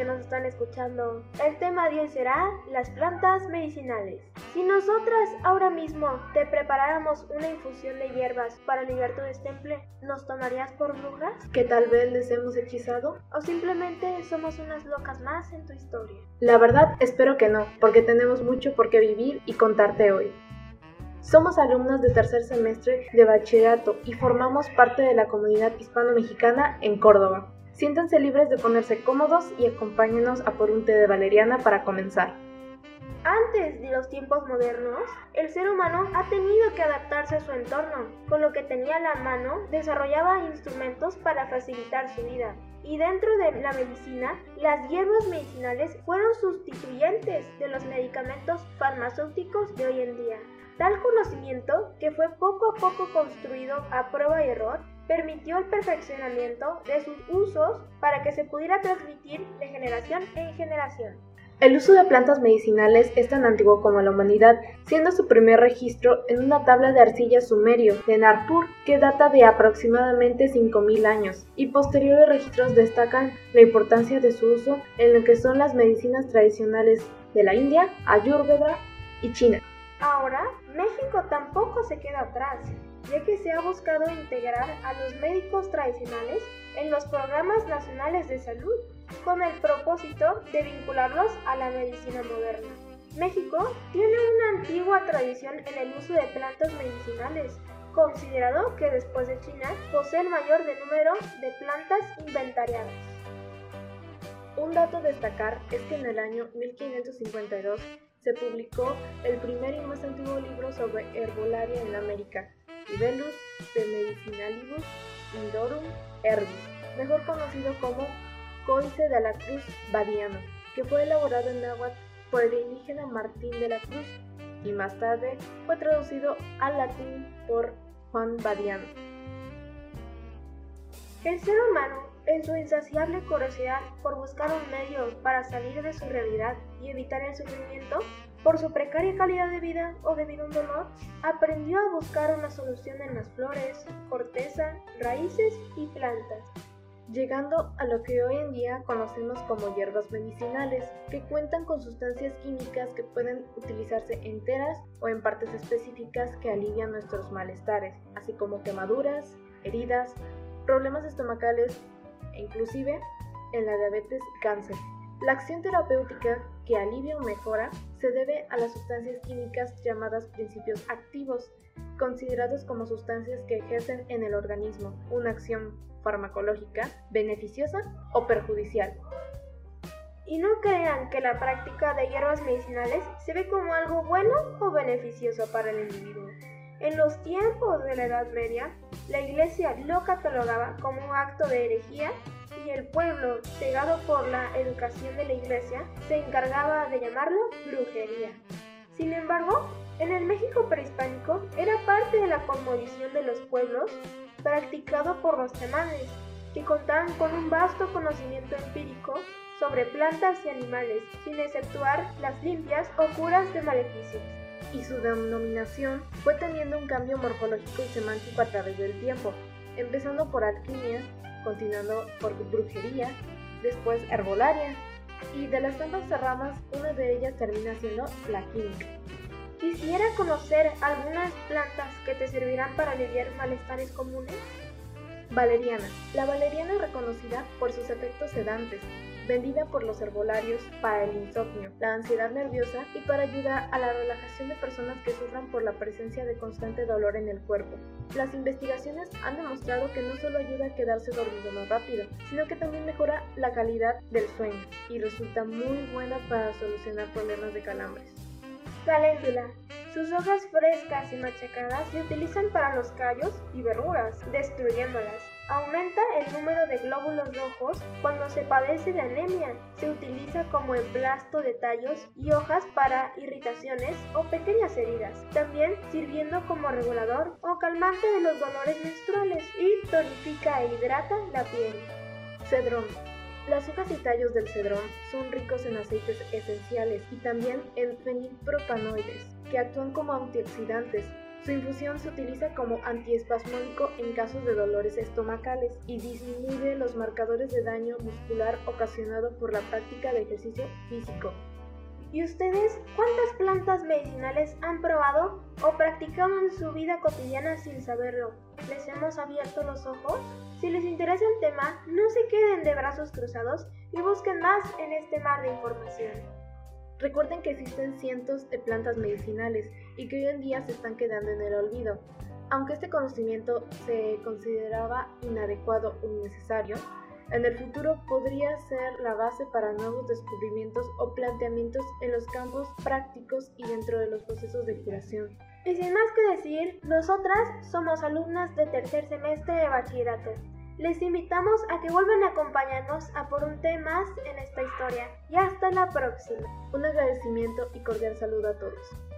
que nos están escuchando. El tema de hoy será las plantas medicinales. Si nosotras ahora mismo te preparáramos una infusión de hierbas para aliviar tu destemple, ¿nos tomarías por brujas? ¿Que tal vez les hemos hechizado? ¿O simplemente somos unas locas más en tu historia? La verdad, espero que no, porque tenemos mucho por qué vivir y contarte hoy. Somos alumnos de tercer semestre de bachillerato y formamos parte de la comunidad hispano-mexicana en Córdoba. Siéntanse libres de ponerse cómodos y acompáñenos a por un té de valeriana para comenzar. Antes de los tiempos modernos, el ser humano ha tenido que adaptarse a su entorno. Con lo que tenía a la mano, desarrollaba instrumentos para facilitar su vida. Y dentro de la medicina, las hierbas medicinales fueron sustituyentes de los medicamentos farmacéuticos de hoy en día. Tal conocimiento, que fue poco a poco construido a prueba y error, permitió el perfeccionamiento de sus usos para que se pudiera transmitir de generación en generación. El uso de plantas medicinales es tan antiguo como la humanidad, siendo su primer registro en una tabla de arcilla sumerio de Narpur que data de aproximadamente 5.000 años, y posteriores registros destacan la importancia de su uso en lo que son las medicinas tradicionales de la India, Ayurveda y China. Ahora, México tampoco se queda atrás, ya que se ha buscado integrar a los médicos tradicionales en los programas nacionales de salud, con el propósito de vincularlos a la medicina moderna. México tiene una antigua tradición en el uso de plantas medicinales, considerado que después de China posee el mayor número de plantas inventariadas. Un dato a destacar es que en el año 1552 se publicó el primer y más antiguo libro sobre herbolaria en América, Libellus de Medicinalibus Indorum Herbis, mejor conocido como Códice de la Cruz Badiano, que fue elaborado en náhuatl por el indígena Martín de la Cruz y más tarde fue traducido al latín por Juan Badiano. El ser humano en su insaciable curiosidad por buscar un medio para salir de su realidad y evitar el sufrimiento, por su precaria calidad de vida o debido a un dolor, aprendió a buscar una solución en las flores, corteza, raíces y plantas, llegando a lo que hoy en día conocemos como hierbas medicinales, que cuentan con sustancias químicas que pueden utilizarse enteras o en partes específicas que alivian nuestros malestares, así como quemaduras, heridas, problemas estomacales e inclusive en la diabetes y cáncer. La acción terapéutica que alivia o mejora se debe a las sustancias químicas llamadas principios activos, considerados como sustancias que ejercen en el organismo una acción farmacológica beneficiosa o perjudicial. Y no crean que la práctica de hierbas medicinales se ve como algo bueno o beneficioso para el individuo. En los tiempos de la Edad Media, la Iglesia lo catalogaba como un acto de herejía y el pueblo, cegado por la educación de la Iglesia, se encargaba de llamarlo brujería. Sin embargo, en el México prehispánico era parte de la cosmovisión de los pueblos practicado por los chamanes, que contaban con un vasto conocimiento empírico sobre plantas y animales, sin exceptuar las limpias o curas de maleficios y su denominación fue teniendo un cambio morfológico y semántico a través del tiempo, empezando por alquimia, continuando por brujería, después herbolaria, y de las tantas ramas, una de ellas termina siendo la química. Quisiera conocer algunas plantas que te servirán para aliviar malestares comunes. Valeriana. La valeriana es reconocida por sus efectos sedantes, vendida por los herbolarios para el insomnio, la ansiedad nerviosa y para ayudar a la relajación de personas que sufran por la presencia de constante dolor en el cuerpo. Las investigaciones han demostrado que no solo ayuda a quedarse dormido más rápido, sino que también mejora la calidad del sueño y resulta muy buena para solucionar problemas de calambres. Caléndula. Sus hojas frescas y machacadas se utilizan para los callos y verrugas, destruyéndolas. Aumenta el número de glóbulos rojos cuando se padece de anemia. Se utiliza como emplasto de tallos y hojas para irritaciones o pequeñas heridas, también sirviendo como regulador o calmante de los dolores menstruales y tonifica e hidrata la piel. Cedrón. Las hojas y tallos del cedrón son ricos en aceites esenciales y también en fenilpropanoides, que actúan como antioxidantes, Su infusión se utiliza como antiespasmódico en casos de dolores estomacales y disminuye los marcadores de daño muscular ocasionado por la práctica de ejercicio físico. ¿Y ustedes cuántas plantas medicinales han probado o practicado en su vida cotidiana sin saberlo? ¿Les hemos abierto los ojos? Si les interesa el tema, no se queden de brazos cruzados y busquen más en este mar de información. Recuerden que existen cientos de plantas medicinales y que hoy en día se están quedando en el olvido. Aunque este conocimiento se consideraba inadecuado o innecesario, en el futuro podría ser la base para nuevos descubrimientos o planteamientos en los campos prácticos y dentro de los procesos de curación. Y sin más que decir, nosotras somos alumnas de tercer semestre de bachillerato. Les invitamos a que vuelvan a acompañarnos a por un tema más en esta historia. Y hasta la próxima. Un agradecimiento y cordial saludo a todos.